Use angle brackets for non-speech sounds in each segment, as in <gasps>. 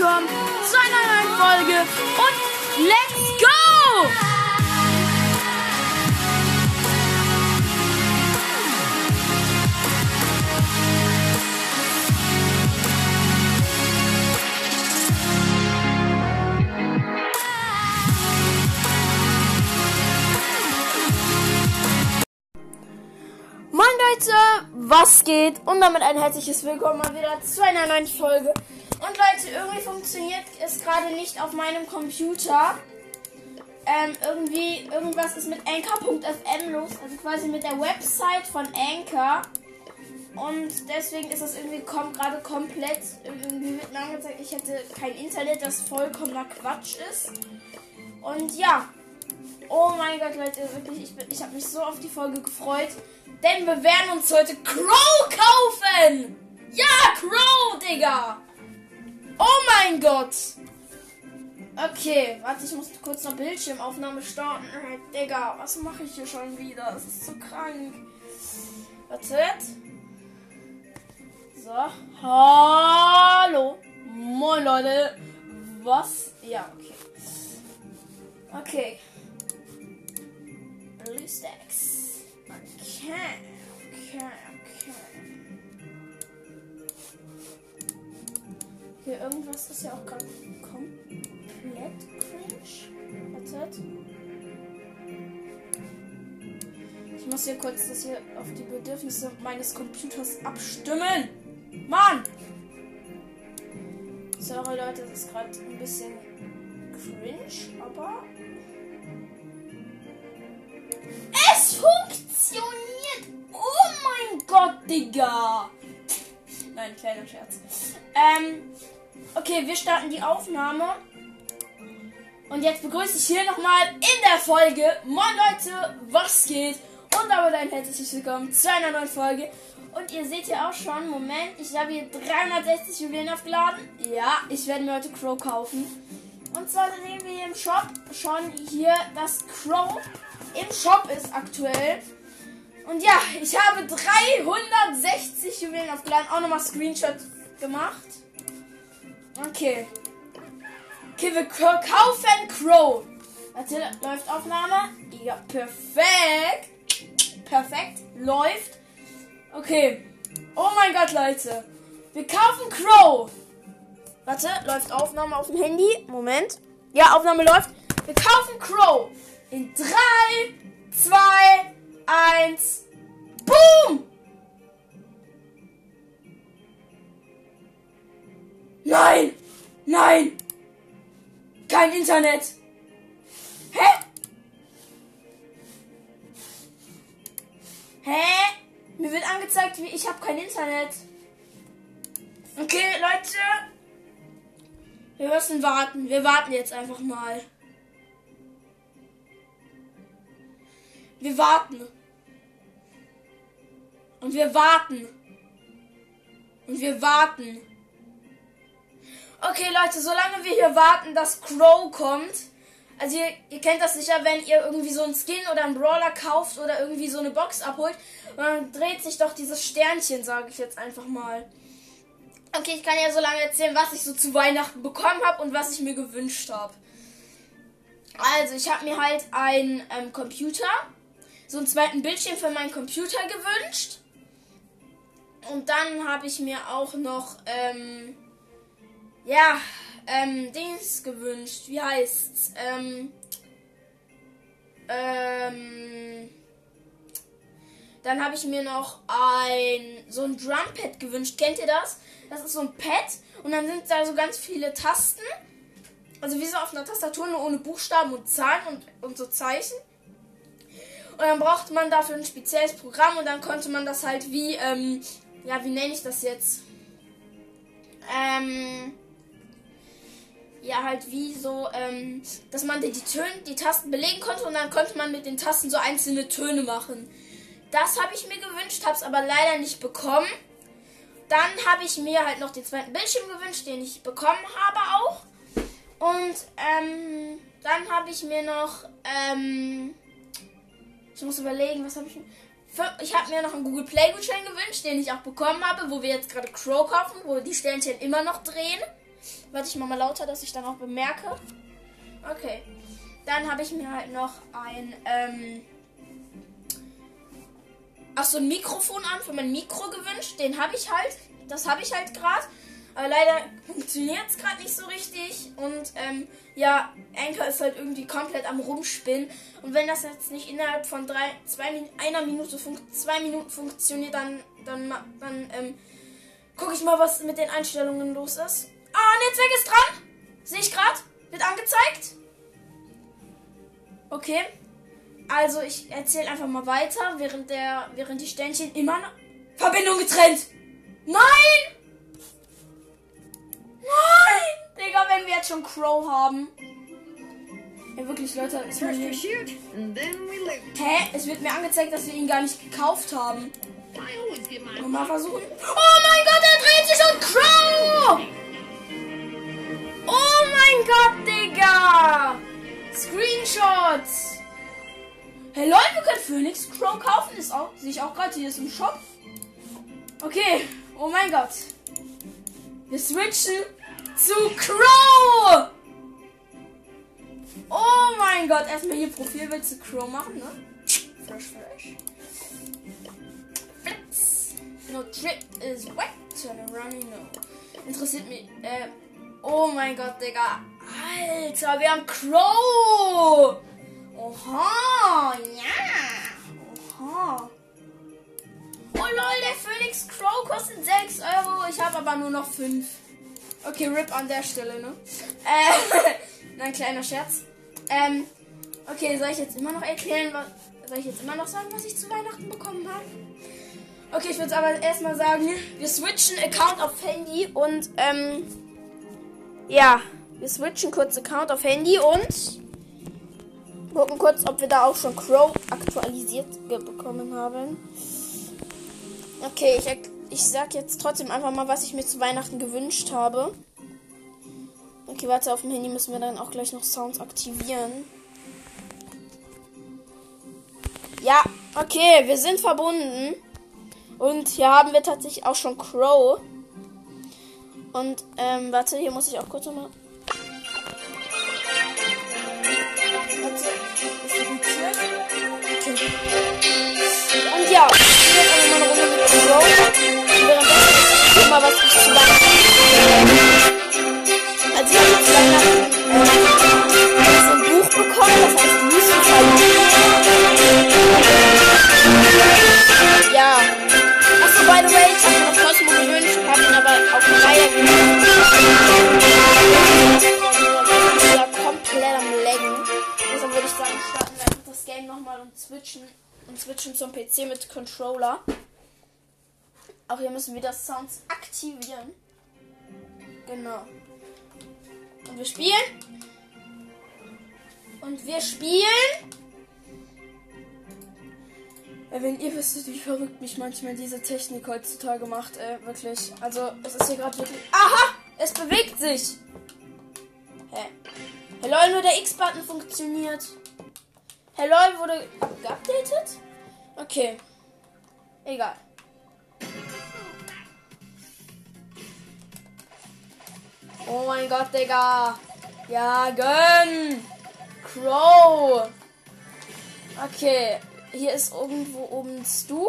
willkommen zu einer neuen Folge und let's go! Leute, was geht? Und damit ein herzliches Willkommen mal wieder zu einer neuen Folge. Und Leute, irgendwie funktioniert es gerade nicht auf meinem Computer. Ähm, irgendwie, irgendwas ist mit Anchor.fm los, also quasi mit der Website von Anchor. Und deswegen ist das irgendwie kom gerade komplett, irgendwie wird mir angezeigt, ich hätte kein Internet, das vollkommener Quatsch ist. Und ja, Oh mein Gott, Leute, wirklich, ich, bin- ich habe mich so auf die Folge gefreut. Denn wir werden uns heute Crow kaufen! Ja, Crow, Digga! Oh mein Gott! Okay, warte, ich muss kurz noch Bildschirmaufnahme starten. Äh, Digga, was mache ich hier schon wieder? Das ist so krank. Wartet. So. Hallo. Moin, Leute. Was? Ja, okay. Okay. Blue Stacks. Okay, okay, Okay, irgendwas ist ja auch komplett cringe. Wartet. Ich muss hier kurz das hier auf die Bedürfnisse meines Computers abstimmen. Mann! Sorry Leute, das ist gerade ein bisschen cringe, aber es funktioniert! Oh mein Gott, Digga! Nein, kleiner Scherz. Ähm, okay, wir starten die Aufnahme. Und jetzt begrüße ich hier nochmal in der Folge. Moin Leute, was geht? Und damit ein herzliches Willkommen zu einer neuen Folge. Und ihr seht ja auch schon, Moment, ich habe hier 360 Juwelen aufgeladen. Ja, ich werde mir heute Crow kaufen. Und zwar sehen wir hier im Shop schon hier, dass Crow im Shop ist aktuell. Und ja, ich habe 360 Juwelen aufgeladen. Auch nochmal Screenshot gemacht. Okay. Okay, wir kaufen Crow. Warte, läuft Aufnahme? Ja, perfekt. Perfekt. Läuft. Okay. Oh mein Gott, Leute. Wir kaufen Crow. Warte, läuft Aufnahme auf dem Handy. Moment. Ja, Aufnahme läuft. Wir kaufen Crow. In 3, 2, 1. Boom! Nein! Nein! Kein Internet! Hä? Hä? Mir wird angezeigt, wie ich habe kein Internet. Okay, Leute. Wir müssen warten. Wir warten jetzt einfach mal. Wir warten. Und wir warten. Und wir warten. Okay, Leute, solange wir hier warten, dass Crow kommt. Also ihr, ihr kennt das sicher, wenn ihr irgendwie so einen Skin oder einen Brawler kauft oder irgendwie so eine Box abholt. Und dann dreht sich doch dieses Sternchen, sage ich jetzt einfach mal. Okay, ich kann ja so lange erzählen, was ich so zu Weihnachten bekommen habe und was ich mir gewünscht habe. Also, ich habe mir halt einen ähm, Computer, so einen zweiten Bildschirm für meinen Computer gewünscht. Und dann habe ich mir auch noch, ähm, ja, ähm, Dings gewünscht. Wie heißt's? Ähm, ähm, dann habe ich mir noch ein, so ein Drumpad gewünscht. Kennt ihr das? Das ist so ein Pad und dann sind da so ganz viele Tasten. Also wie so auf einer Tastatur, nur ohne Buchstaben und Zahlen und, und so Zeichen. Und dann brauchte man dafür ein spezielles Programm und dann konnte man das halt wie, ähm, ja, wie nenne ich das jetzt? Ähm, ja, halt wie so, ähm, dass man die, Töne, die Tasten belegen konnte und dann konnte man mit den Tasten so einzelne Töne machen. Das habe ich mir gewünscht, habe es aber leider nicht bekommen. Dann habe ich mir halt noch den zweiten Bildschirm gewünscht, den ich bekommen habe auch. Und ähm, dann habe ich mir noch, ähm, ich muss überlegen, was habe ich mir. Ich habe mir noch einen Google Play Gutschein gewünscht, den ich auch bekommen habe, wo wir jetzt gerade Crow kaufen, wo die Sternchen immer noch drehen. Warte, ich mach mal lauter, dass ich dann auch bemerke. Okay. Dann habe ich mir halt noch ein, ähm, ach so ein Mikrofon an für mein Mikro gewünscht. Den habe ich halt. Das habe ich halt gerade. Aber leider funktioniert es gerade nicht so richtig. Und ähm, ja, Anchor ist halt irgendwie komplett am Rumspinnen. Und wenn das jetzt nicht innerhalb von drei, zwei, einer Minute, zwei Minuten funktioniert, dann, dann, dann ähm, gucke ich mal, was mit den Einstellungen los ist. Ah, Netzwerk ist dran. Sehe ich gerade. Wird angezeigt. Okay. Also ich erzähle einfach mal weiter, während der, während die Ständchen immer noch Verbindung getrennt. Nein! Nein! Digga, wenn wir jetzt schon Crow haben. Ja, wirklich, Leute. Ist mir Hä? Es wird mir angezeigt, dass wir ihn gar nicht gekauft haben. Mal versuchen. Oh mein Gott, er dreht sich und Crow! Mein Gott, Digga! Screenshots! Hey Leute, wir können Phoenix Crow kaufen. Ist auch, sehe ich auch gerade hier ist im Shop. Okay. Oh mein Gott. Wir switchen zu Crow! Oh mein Gott, erstmal hier Profilbild zu Crow machen, ne? Fresh, fresh. Flex. No drip is wet. Turn around, no. Interessiert mich, äh, oh mein Gott, Digga. Alter, wir haben Crow! Oha, ja. Oha. Oh lol, der Phoenix Crow kostet 6 Euro. Ich habe aber nur noch 5. Okay, RIP an der Stelle, ne? Äh, <laughs> nein, kleiner Scherz. Ähm, okay, soll ich jetzt immer noch erklären, was. Soll ich jetzt immer noch sagen, was ich zu Weihnachten bekommen habe? Okay, ich würde aber erstmal sagen, wir switchen Account auf Handy und, ähm, ja, wir switchen kurz Account auf Handy und gucken kurz, ob wir da auch schon Crow aktualisiert bekommen haben. Okay, ich, ich sag jetzt trotzdem einfach mal, was ich mir zu Weihnachten gewünscht habe. Okay, warte, auf dem Handy müssen wir dann auch gleich noch Sounds aktivieren. Ja, okay, wir sind verbunden. Und hier haben wir tatsächlich auch schon Crow. Und, ähm, warte, hier muss ich auch kurz nochmal. Okay. Und switchen zum PC mit Controller. Auch hier müssen wir das Sounds aktivieren. Genau. Und wir spielen. Und wir spielen. Wenn ihr wüsstet, wie verrückt mich manchmal diese Technik heutzutage macht, ey, wirklich. Also, es ist hier gerade wirklich. Aha! Es bewegt sich! Hä? Hey, lol, nur der X-Button funktioniert. Hey, lol, wurde geupdatet? Okay. Egal. Oh mein Gott, Digga. Ja, gönn. Crow. Okay. Hier ist irgendwo oben Stu.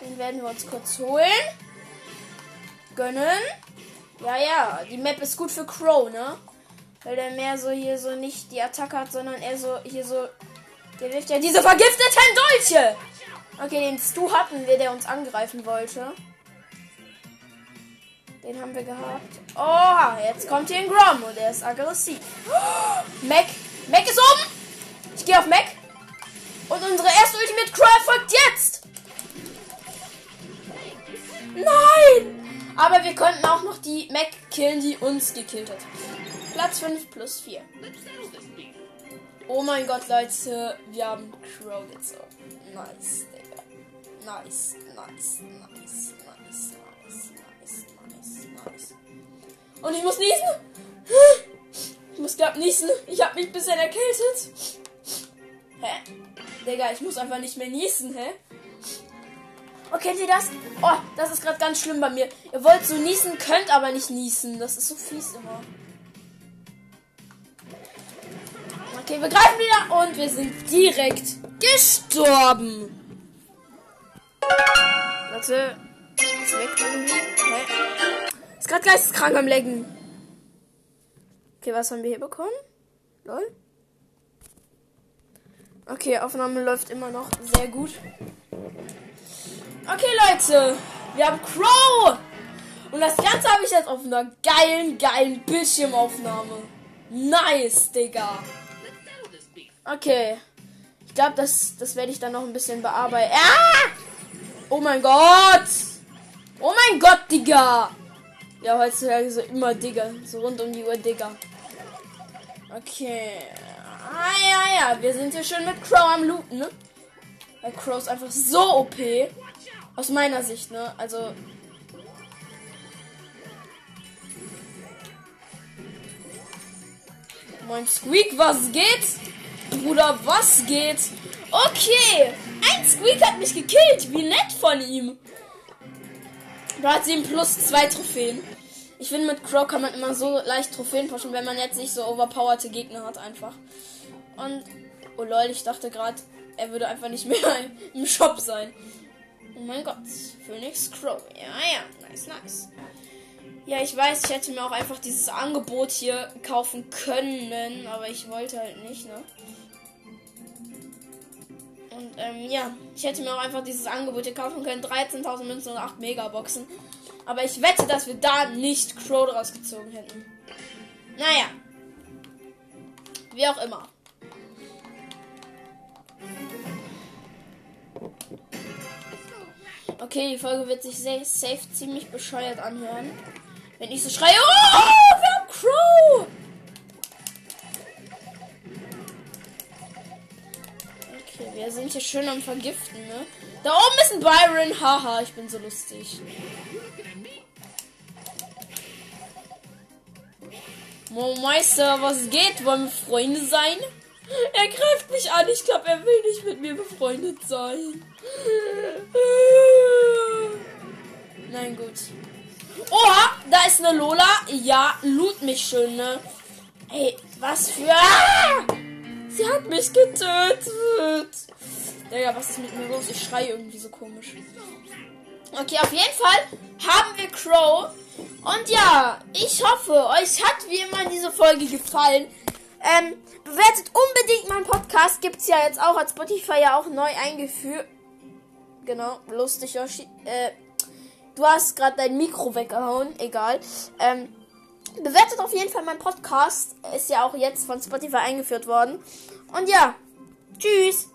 Den werden wir uns kurz holen. Gönnen. Ja, ja. Die Map ist gut für Crow, ne? Weil der mehr so hier so nicht die Attacke hat, sondern er so hier so. Der wirft ja diese vergifteten Dolche. Okay, den Stu hatten wir, der uns angreifen wollte. Den haben wir gehabt. Oh, jetzt kommt hier ein Grom und der ist aggressiv. Oh, <gasps> Mac. Mac ist oben. Ich gehe auf Mac. Und unsere erste Ultimate Crawl folgt jetzt. Nein! Aber wir konnten auch noch die Mac killen, die uns gekillt hat. Platz 5 plus 4. Oh mein Gott, Leute. Wir haben Crow gezogen. Nice, Digga. Nice, nice, nice, nice, nice, nice, nice, nice. Und ich muss niesen. Ich muss glaub niesen. Ich habe mich bisschen erkältet. Hä? Digga, ich muss einfach nicht mehr niesen, hä? Oh, kennt ihr das? Oh, das ist gerade ganz schlimm bei mir. Ihr wollt so niesen, könnt aber nicht niesen. Das ist so fies immer. Okay, wir greifen wieder und wir sind direkt gestorben. Warte. Ist weg irgendwie. Hä? Ist gerade geisteskrank am Lecken. Okay, was haben wir hier bekommen? Lol. Okay, Aufnahme läuft immer noch sehr gut. Okay, Leute. Wir haben Crow. Und das Ganze habe ich jetzt auf einer geilen, geilen Bildschirmaufnahme. Nice, Digga. Okay. Ich glaube, das, das werde ich dann noch ein bisschen bearbeiten. Ah! Oh mein Gott! Oh mein Gott, Digga! Ja, heutzutage so immer Digga. So rund um die Uhr Digga. Okay. Ah, ja, ja. Wir sind hier schön mit Crow am Looten, ne? Weil Crow ist einfach so OP. Aus meiner Sicht, ne? Also. Moin Squeak, was geht? Bruder, was geht? Okay. Ein Squeak hat mich gekillt. Wie nett von ihm. Da hat sie ihm plus zwei Trophäen. Ich finde, mit Crow kann man immer so leicht Trophäen pushen, wenn man jetzt nicht so overpowerte Gegner hat, einfach. Und, oh lol, ich dachte gerade, er würde einfach nicht mehr <laughs> im Shop sein. Oh mein Gott, Phoenix Crow. Ja, ja, nice, nice. Ja, ich weiß, ich hätte mir auch einfach dieses Angebot hier kaufen können, aber ich wollte halt nicht, ne? Ähm, ja, ich hätte mir auch einfach dieses Angebot hier kaufen können. 13.000 Münzen und 8 Megaboxen. Aber ich wette, dass wir da nicht Crow draus gezogen hätten. Naja. Wie auch immer. Okay, die Folge wird sich safe ziemlich bescheuert anhören. Wenn ich so schreie, oh, sind hier schön am Vergiften, ne? Da oben ist ein Byron, haha, ich bin so lustig. Mo Meister, was geht? Wollen wir Freunde sein? Er greift mich an. Ich glaube, er will nicht mit mir befreundet sein. Nein, gut. Oha, da ist eine Lola. Ja, loot mich schön, ne? Ey, was für... Ah! Sie hat mich getötet. Digga, was ist mit mir los? Ich schreie irgendwie so komisch. Okay, auf jeden Fall haben wir Crow. Und ja, ich hoffe, euch hat wie immer diese Folge gefallen. Ähm, bewertet unbedingt meinen Podcast. Gibt's ja jetzt auch als Spotify ja auch neu eingeführt. Genau, lustig, Yoshi. Äh, du hast gerade dein Mikro weggehauen. Egal. Ähm, bewertet auf jeden Fall meinen Podcast. Ist ja auch jetzt von Spotify eingeführt worden. Und ja, tschüss.